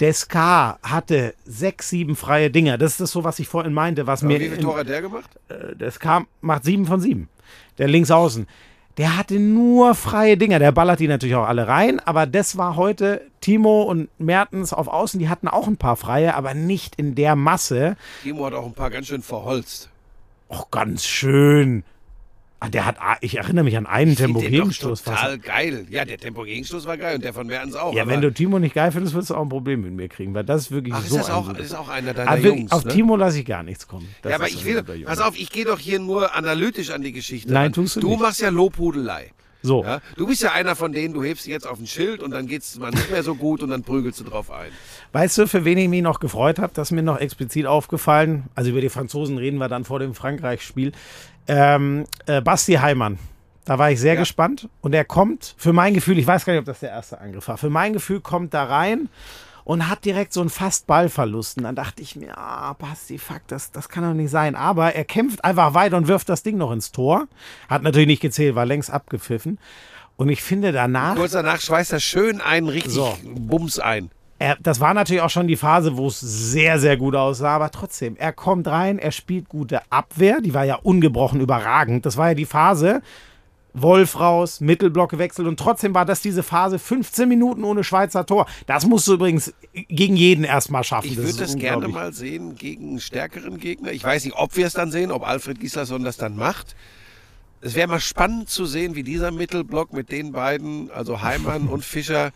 Der SK hatte sechs, sieben freie Dinger. Das ist das so, was ich vorhin meinte, was mir. Wie viele in- Tore hat der gemacht? äh, der SK macht sieben von sieben. Der Linksaußen. Der hatte nur freie Dinger. Der ballert die natürlich auch alle rein, aber das war heute Timo und Mertens auf Außen, die hatten auch ein paar freie, aber nicht in der Masse. Timo hat auch ein paar ganz schön verholzt. Och, ganz schön. Ah, der hat, ah, ich erinnere mich an einen Tempo-Gegenstoß. Total geil. Ja, der Tempo-Gegenstoß war geil und der von Mertens auch. Ja, aber- wenn du Timo nicht geil findest, wirst du auch ein Problem mit mir kriegen, weil das ist wirklich Ach, ist so das ein auch, ist auch einer deiner Ah, wirklich, Jungs, auf ne? Timo lasse ich gar nichts kommen. Das ja, aber ist ich will, pass auf, ich gehe doch hier nur analytisch an die Geschichte. Nein, ran. tust du Du nicht. machst ja Lobhudelei. So, Ja? Du bist ja einer von denen, du hebst jetzt auf ein Schild und dann geht's mal nicht mehr so gut und dann prügelst du drauf ein. weißt du, für wen ich mich noch gefreut habe? Das ist mir noch explizit aufgefallen. Also über die Franzosen reden wir dann vor dem Frankreich-Spiel. Ähm, äh, Basti Heimann. Da war ich sehr Ja. gespannt. Und er kommt, für mein Gefühl, ich weiß gar nicht, ob das der erste Angriff war, für mein Gefühl kommt da rein und hat direkt so einen fast Ballverlust. Und dann dachte ich mir, ah, Basti, fuck, das, das kann doch nicht sein. Aber er kämpft einfach weiter und wirft das Ding noch ins Tor. Hat natürlich nicht gezählt, war längst abgepfiffen. Und ich finde danach. Kurz danach schweißt er schön einen richtig So. Bums ein. Er, das war natürlich auch schon die Phase, wo es sehr, sehr gut aussah, aber trotzdem, er kommt rein, er spielt gute Abwehr, die war ja ungebrochen überragend. Das war ja die Phase, Wolf raus, Mittelblock gewechselt und trotzdem war das diese Phase 15 Minuten ohne Schweizer Tor. Das musst du übrigens gegen jeden erstmal schaffen. Ich Das würde ist das gerne mal sehen gegen stärkeren Gegner. Ich weiß nicht, ob wir es dann sehen, ob Alfred Gislason das dann macht. Es wäre mal spannend zu sehen, wie dieser Mittelblock mit den beiden, also Heimann und Fischer,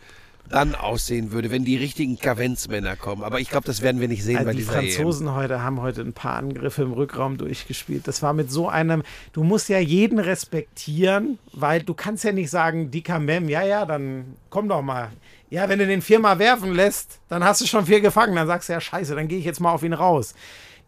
dann aussehen würde, wenn die richtigen Kavenzmänner kommen. Aber ich glaube, das werden wir nicht sehen Also bei die dieser EM. Franzosen heute haben heute ein paar Angriffe im Rückraum durchgespielt. Das war mit so einem, du musst ja jeden respektieren, weil du kannst ja nicht sagen, Dika Mem, ja, ja, dann komm doch mal. Ja, wenn du den viermal werfen lässt, dann hast du schon vier gefangen. Dann sagst du ja, scheiße, dann gehe ich jetzt mal auf ihn raus.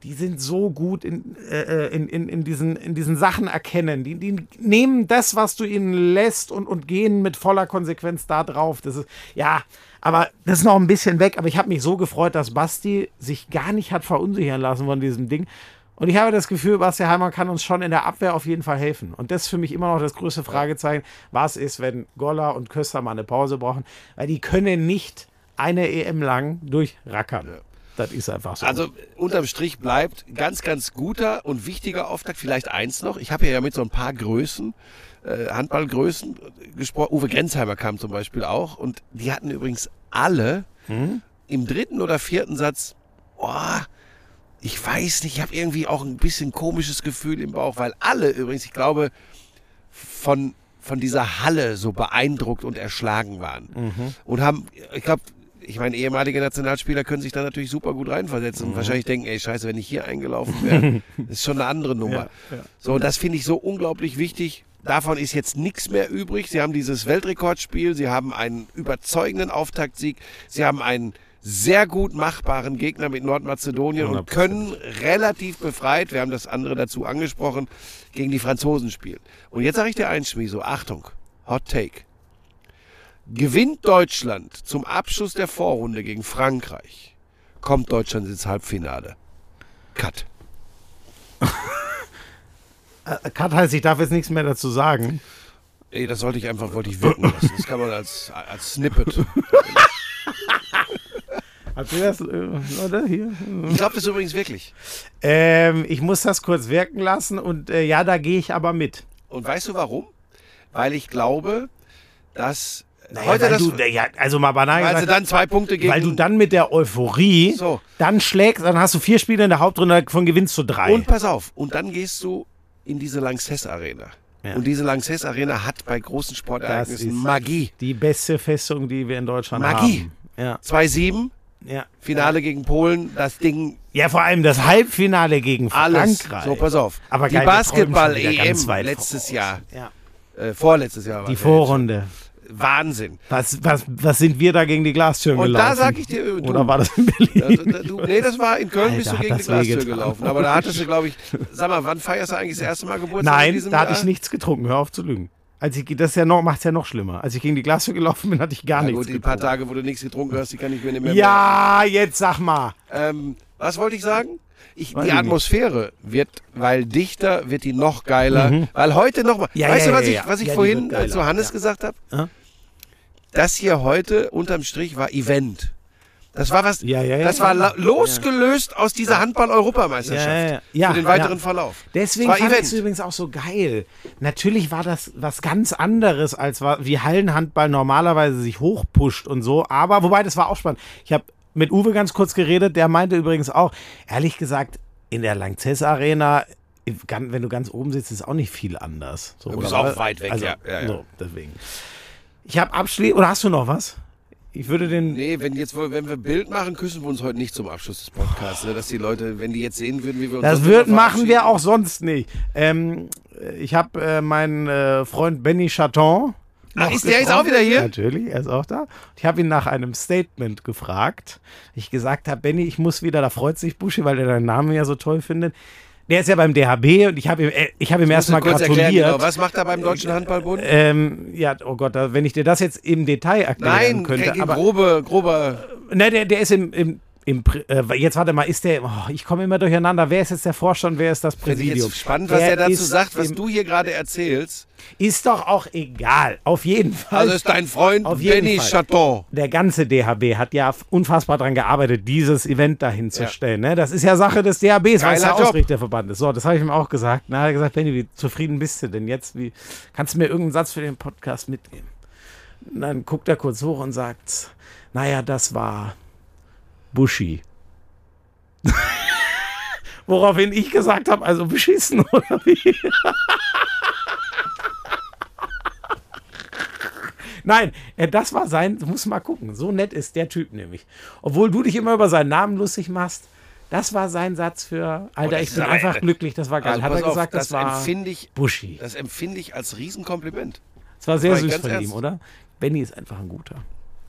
Die sind so gut in, äh, in, in, in, diesen, in diesen Sachen erkennen. Die, die nehmen das, was du ihnen lässt und, und gehen mit voller Konsequenz da drauf. Das ist, ja, aber das ist noch ein bisschen weg. Aber ich habe mich so gefreut, dass Basti sich gar nicht hat verunsichern lassen von diesem Ding. Und ich habe das Gefühl, Basti Heimann kann uns schon in der Abwehr auf jeden Fall helfen. Und das ist für mich immer noch das größte Fragezeichen. Was ist, wenn Golla und Köster mal eine Pause brauchen? Weil die können nicht eine EM lang durchrackern. Das ist einfach so. Also unterm Strich bleibt ganz, ganz guter und wichtiger Auftakt. Vielleicht eins noch. Ich habe ja mit so ein paar Größen, äh, Handballgrößen gesprochen. Uwe Grenzheimer kam zum Beispiel auch. Und die hatten übrigens alle im dritten oder vierten Satz, oh, ich weiß nicht, ich habe irgendwie auch ein bisschen komisches Gefühl im Bauch, weil alle übrigens, ich glaube, von, von dieser Halle so beeindruckt und erschlagen waren. Und haben, ich glaube, ich meine, ehemalige Nationalspieler können sich da natürlich super gut reinversetzen und wahrscheinlich denken, ey, scheiße, wenn ich hier eingelaufen wäre, das ist schon eine andere Nummer. So, und das finde ich so unglaublich wichtig. Davon ist jetzt nichts mehr übrig. Sie haben dieses Weltrekordspiel, sie haben einen überzeugenden Auftaktsieg, sie haben einen sehr gut machbaren Gegner mit Nordmazedonien und 100%. können relativ befreit, wir haben das andere dazu angesprochen, gegen die Franzosen spielen. Und jetzt sage ich dir eins, Schmieso, Achtung, Hot Take. Gewinnt Deutschland zum Abschluss der Vorrunde gegen Frankreich, kommt Deutschland ins Halbfinale. Cut. Äh, Kat heißt, ich darf jetzt nichts mehr dazu sagen. Ey, das sollte ich einfach, wollte ich wirken lassen. Das kann man als, als Snippet. Habt ihr das, äh, Leute, hier? Ich glaube das übrigens wirklich. Ähm, ich muss das kurz wirken lassen und äh, ja, da gehe ich aber mit. Und weißt du warum? Weil ich glaube, dass Naja, heute das, du, ja, also mal banal weil sie gesagt, dann zwei Punkte gegen weil du dann mit der Euphorie So. dann schlägst, dann hast du vier Spiele in der Hauptrunde, davon gewinnst du drei. Und pass auf, und dann gehst du in diese Lanxess Arena. Ja. Und diese Lanxess Arena hat bei großen Sportereignissen Magie. die beste Festung, die wir in Deutschland Magie. haben. Ja, 2-7, ja. Finale gegen Polen, das Ding ja, vor allem das Halbfinale gegen alles. Frankreich. So, pass auf. Aber die Basketball-EM weit letztes voraus. Jahr, Ja. äh, vorletztes Jahr war Die Vorrunde. Ja. Wahnsinn. Was, was, was sind wir da gegen die Glastüren Und gelaufen? da sag ich dir, du, Oder war das in Berlin? Also, da- du, nee, das war in Köln, Alter, bist du gegen die Glastür gelaufen. Aber da hattest du, glaube ich, sag mal, wann feierst du eigentlich das erste Mal Geburtstag in Nein, da hatte Jahr? ich nichts getrunken. Hör auf zu lügen. Als ich, das ja noch, macht es ja noch schlimmer. Als ich gegen die Glastür gelaufen bin, hatte ich gar Ja, nichts gut, die paar. Tage, wo du nichts getrunken hast, die kann ich mir nicht mehr Ja, jetzt sag mal. Ähm, was wollte ich sagen? Ich, die Atmosphäre wird, weil dichter, wird die noch geiler. Weil heute noch mal, Mhm. Ja, weißt ja, du, was ja, ich, ja. was ich Ja, vorhin zu Hannes ja. gesagt habe? Das hier heute unterm Strich war Event. Das war was, Ja, ja, ja. das war losgelöst aus dieser Handball-Europameisterschaft. Für den weiteren. Verlauf. Deswegen Es war fand ich es übrigens auch so geil. Natürlich war das was ganz anderes, als wie Hallenhandball normalerweise sich hochpusht und so. Aber wobei, das war auch spannend. Ich habe mit Uwe ganz kurz geredet. Der meinte übrigens auch, ehrlich gesagt, in der Langzess Arena, wenn du ganz oben sitzt, ist auch nicht viel anders. So, Du bist oder? auch weit weg, ja, ja, ja. So, deswegen. Ich habe abschließend, oder hast du noch was? Ich würde den, Nee, wenn jetzt, wenn wir Bild machen, küssen wir uns heute nicht zum Abschluss des Podcasts. Ne? Dass die Leute, wenn die jetzt sehen würden, wie wir uns Das wird, machen wir auch sonst nicht. Ähm, ich habe äh, meinen äh, Freund Benny Chaton. Ach, noch ist der jetzt getroffen. auch wieder hier? Natürlich, er ist auch da. Ich habe ihn nach einem Statement gefragt. Ich gesagt habe, Benny, ich muss wieder, da freut sich Buschi, weil er deinen Namen ja so toll findet. Der ist ja beim DHB und ich habe ihm, äh, ich habe ihm du erstmal gratuliert. erklären, genau. Was macht er beim Deutschen Handballbund? ähm, ja, oh Gott, wenn ich dir das jetzt im Detail erklären Nein, könnte. aber, grobe, grober. Ne, der, der ist im, im im, äh, jetzt warte mal, ist der, oh, ich komme immer durcheinander, wer ist jetzt der Vorstand, wer ist das Finde ich Präsidium? spannend, was er dazu sagt, was im- du hier gerade erzählst. Ist doch auch egal, auf jeden Fall. Also ist dein Freund Benny. Chaton. der ganze DHB hat ja unfassbar daran gearbeitet, dieses Event dahin zu Ja. stellen. Ne? Das ist ja Sache des DHBs, weil es der Job. Ausrichterverband ist. So, das habe ich ihm auch gesagt. Na, er hat gesagt, Benny, wie zufrieden bist du denn jetzt? Wie, kannst du mir irgendeinen Satz für den Podcast mitgeben? Und dann guckt er kurz hoch und sagt, naja, das war Buschi. Woraufhin ich gesagt habe, also beschissen oder wie? Nein, äh, das war sein, du musst mal gucken, so nett ist der Typ nämlich. Obwohl du dich immer über seinen Namen lustig machst, das war sein Satz für, Alter, ich bin einfach glücklich, das war geil. Also Hat er auf, gesagt, das, das war empfinde ich, Buschi. das empfinde ich als Riesenkompliment. Das war sehr war süß von ihm, oder? Benny ist einfach ein guter.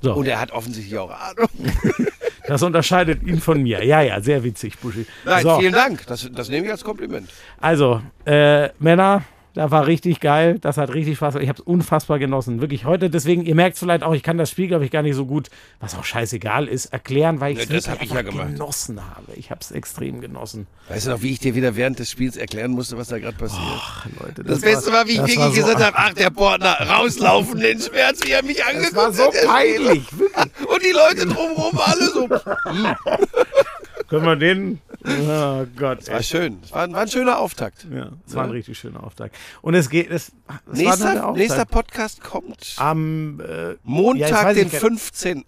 So, Und er hat offensichtlich auch Ahnung. das unterscheidet ihn von mir. Ja, ja, sehr witzig, Buschi. Nein, so, vielen Dank. Das, das nehme ich als Kompliment. Also, äh, Männer, das war richtig geil. Das hat richtig Spaß. Ich habe es unfassbar genossen. Wirklich heute. Deswegen, ihr merkt vielleicht auch, ich kann das Spiel, glaube ich, gar nicht so gut, was auch scheißegal ist, erklären, weil ich es Ja, das hab ich ja genossen habe. Ich habe es extrem genossen. Weißt du noch, wie ich dir wieder während des Spiels erklären musste, was da gerade passiert? Ach, Leute, das Beste war, wie ich das wirklich so- gesagt habe, ach, der Portner, rauslaufen, den Schmerz, wie er mich angeguckt Das war so hat. peinlich. Und die Leute drumherum alle so. Können wir den? Oh Gott. War schön. Es war, war ein schöner Auftakt. Ja, es war ein richtig schöner Auftakt. Und es geht, es, es Nächster, Auftakt. nächster Podcast kommt am äh, Ja, Montag, weiß den ich gar- 15.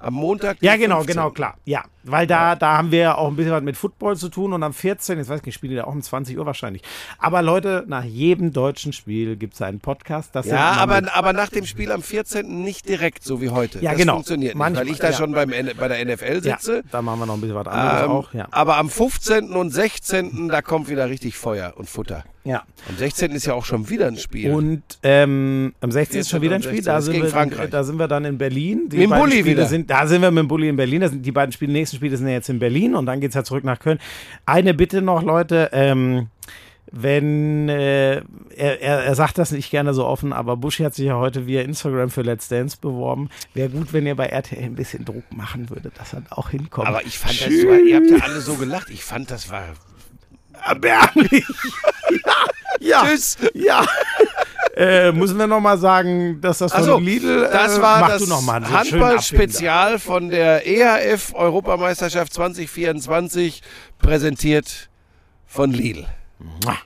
Am Montag, den Ja, genau, 15.. genau, klar. Ja, weil da, da haben wir ja auch ein bisschen was mit Football zu tun und am 14. Jetzt weiß ich nicht, spielen die da auch um 20 Uhr wahrscheinlich. Aber Leute, nach jedem deutschen Spiel gibt es einen Podcast. Das Ja, aber, aber nach dem Spiel am 14. nicht direkt, so wie heute. Ja, das genau. funktioniert nicht, Manchmal- weil ich da ja. schon beim, bei der NFL ja, sitze. da machen wir noch ein bisschen was anderes Ähm, auch. Ja. Aber am 15. und 16. da kommt wieder richtig Feuer und Futter. ja. Am 16. ist ja auch schon wieder ein Spiel. Und ähm, am 16. ist schon wieder ein 14. Spiel. Da sind, wir, da sind wir dann in Berlin. Die Mit dem Bulli Spiele wieder. Sind, da sind wir mit dem Bulli in Berlin. Das sind die beiden Spiele, nächsten Spiele sind ja jetzt in Berlin und dann geht es ja zurück nach Köln. Eine Bitte noch, Leute. Ähm, wenn äh, er, er, er sagt das nicht gerne so offen, aber Buschi hat sich ja heute via Instagram für Let's Dance beworben. Wäre gut, wenn ihr bei RTL ein bisschen Druck machen würdet, dass er auch hinkommt. aber ich fand das so, ihr habt ja alle so gelacht. Ich fand, das war. Erbärmlich. ja, ja. Tschüss! Ja. äh, müssen wir noch mal sagen, dass das von Achso, Lidl. Äh, das war das so Handball-Spezial von der EHF Europameisterschaft 2024, präsentiert von Lidl. Mua.